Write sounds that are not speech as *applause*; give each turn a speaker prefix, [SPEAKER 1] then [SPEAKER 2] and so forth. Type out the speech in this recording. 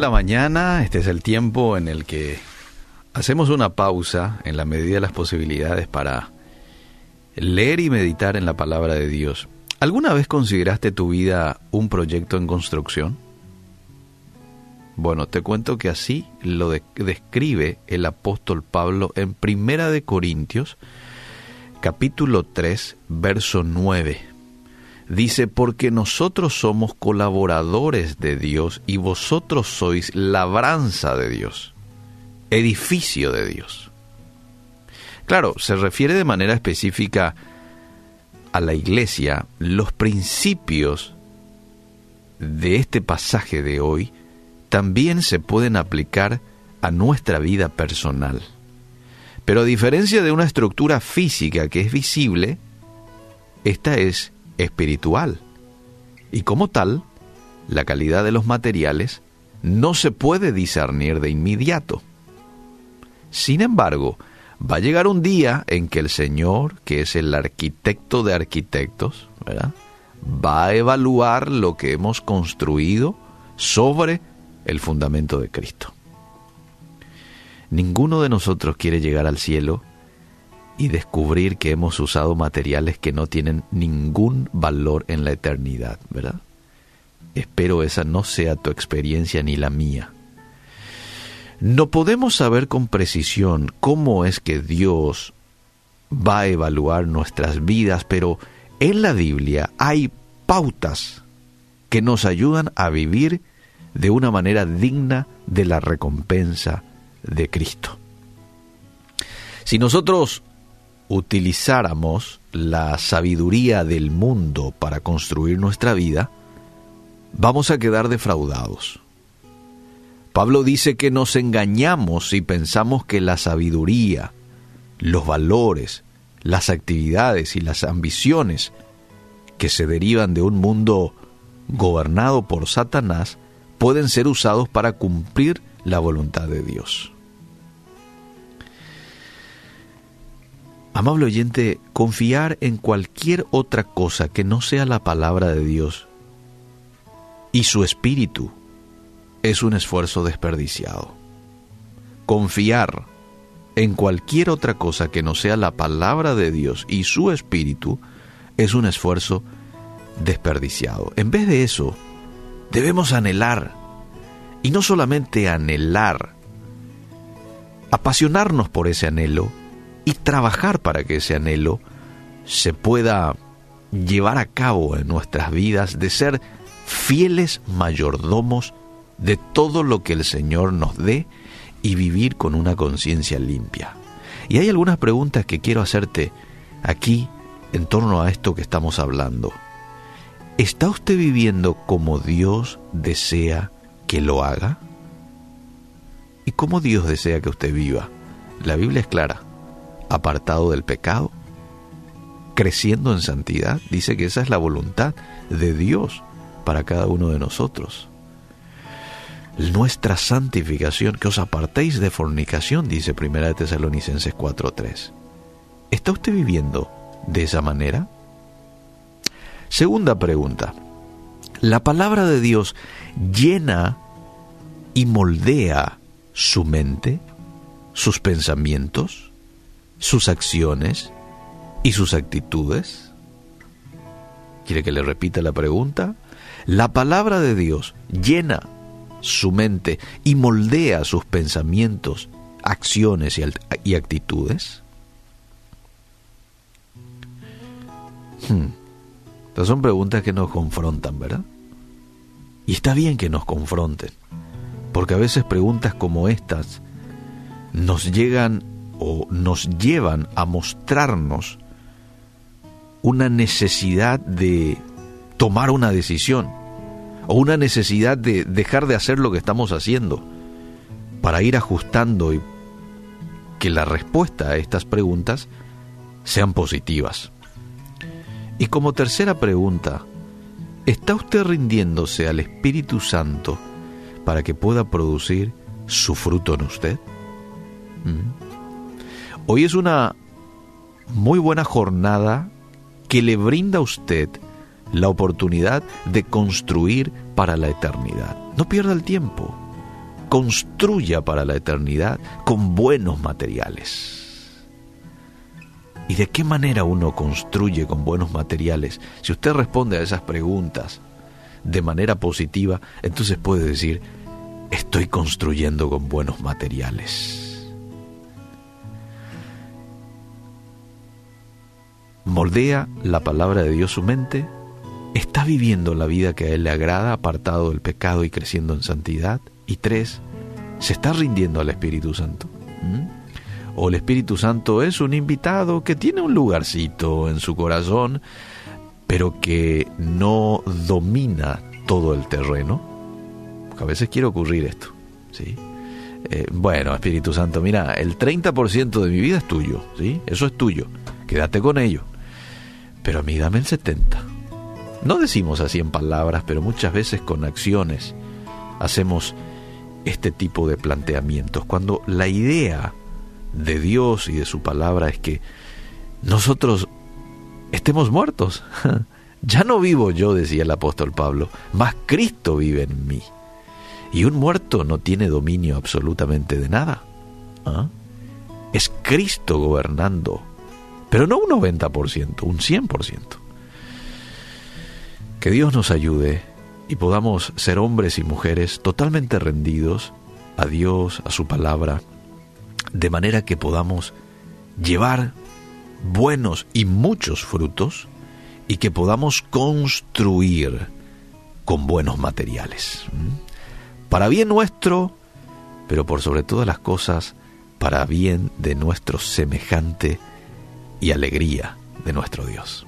[SPEAKER 1] la mañana, este es el tiempo en el que hacemos una pausa en la medida de las posibilidades para leer y meditar en la palabra de Dios. ¿Alguna vez consideraste tu vida un proyecto en construcción? Bueno, te cuento que así lo describe el apóstol Pablo en Primera de Corintios, capítulo 3, verso 9. Dice, porque nosotros somos colaboradores de Dios y vosotros sois labranza de Dios, edificio de Dios. Claro, se refiere de manera específica a la iglesia. Los principios de este pasaje de hoy también se pueden aplicar a nuestra vida personal. Pero a diferencia de una estructura física que es visible, esta es espiritual. Y como tal, la calidad de los materiales no se puede discernir de inmediato. Sin embargo, va a llegar un día en que el Señor, que es el arquitecto de arquitectos, va a evaluar lo que hemos construido sobre el fundamento de Cristo. Ninguno de nosotros quiere llegar al cielo y descubrir que hemos usado materiales que no tienen ningún valor en la eternidad, ¿verdad? Espero esa no sea tu experiencia ni la mía. No podemos saber con precisión cómo es que Dios va a evaluar nuestras vidas, pero en la Biblia hay pautas que nos ayudan a vivir de una manera digna de la recompensa de Cristo. Si nosotros utilizáramos la sabiduría del mundo para construir nuestra vida, vamos a quedar defraudados. Pablo dice que nos engañamos si pensamos que la sabiduría, los valores, las actividades y las ambiciones que se derivan de un mundo gobernado por Satanás pueden ser usados para cumplir la voluntad de Dios. Amable oyente, confiar en cualquier otra cosa que no sea la palabra de Dios y su espíritu es un esfuerzo desperdiciado. Confiar en cualquier otra cosa que no sea la palabra de Dios y su espíritu es un esfuerzo desperdiciado. En vez de eso, debemos anhelar, y no solamente anhelar, apasionarnos por ese anhelo, y trabajar para que ese anhelo se pueda llevar a cabo en nuestras vidas, de ser fieles mayordomos de todo lo que el Señor nos dé y vivir con una conciencia limpia. Y hay algunas preguntas que quiero hacerte aquí en torno a esto que estamos hablando. ¿Está usted viviendo como Dios desea que lo haga? ¿Y cómo Dios desea que usted viva? La Biblia es clara apartado del pecado, creciendo en santidad. Dice que esa es la voluntad de Dios para cada uno de nosotros. Nuestra santificación, que os apartéis de fornicación, dice Primera de Tesalonicenses 4.3. ¿Está usted viviendo de esa manera? Segunda pregunta. La palabra de Dios llena y moldea su mente, sus pensamientos, sus acciones y sus actitudes? ¿Quiere que le repita la pregunta? La palabra de Dios llena su mente y moldea sus pensamientos, acciones y, actitudes. Hmm. Estas son preguntas que nos confrontan, ¿verdad? Y está bien que nos confronten, porque a veces preguntas como estas nos llegan o nos llevan a mostrarnos una necesidad de tomar una decisión o una necesidad de dejar de hacer lo que estamos haciendo para ir ajustando y que la respuesta a estas preguntas sean positivas. Y como tercera pregunta, ¿está usted rindiéndose al Espíritu Santo para que pueda producir su fruto en usted? ¿Mm? Hoy es una muy buena jornada que le brinda a usted la oportunidad de construir para la eternidad. No pierda el tiempo. construya para la eternidad con buenos materiales. ¿Y de qué manera uno construye con buenos materiales? Si usted responde a esas preguntas de manera positiva, entonces puede decir, estoy construyendo con buenos materiales. Moldea la palabra de Dios su mente, está viviendo la vida que a Él le agrada, apartado del pecado y creciendo en santidad. Y tres, se está rindiendo al Espíritu Santo. ¿Mm? o el Espíritu Santo es un invitado que tiene un lugarcito en su corazón, pero que no domina todo el terreno. a veces quiere ocurrir esto, ¿sí? Eh, bueno, Espíritu Santo, mira, el 30% de mi vida es tuyo, ¿sí? Eso es tuyo, quédate con ello. Pero a mí dame el 70%. No decimos así en palabras, pero muchas veces con acciones hacemos este tipo de planteamientos. Cuando la idea de Dios y de su palabra es que nosotros estemos muertos. *laughs* ya no vivo yo, decía el apóstol Pablo, más Cristo vive en mí. Y un muerto no tiene dominio absolutamente de nada. ¿ah? Es Cristo gobernando, pero no un 90%, un 100%. Que Dios nos ayude y podamos ser hombres y mujeres totalmente rendidos a Dios, a su palabra, de manera que podamos llevar buenos y muchos frutos y que podamos construir con buenos materiales. Para bien nuestro, pero por sobre todas las cosas, para bien de nuestro semejante y alegría de nuestro Dios.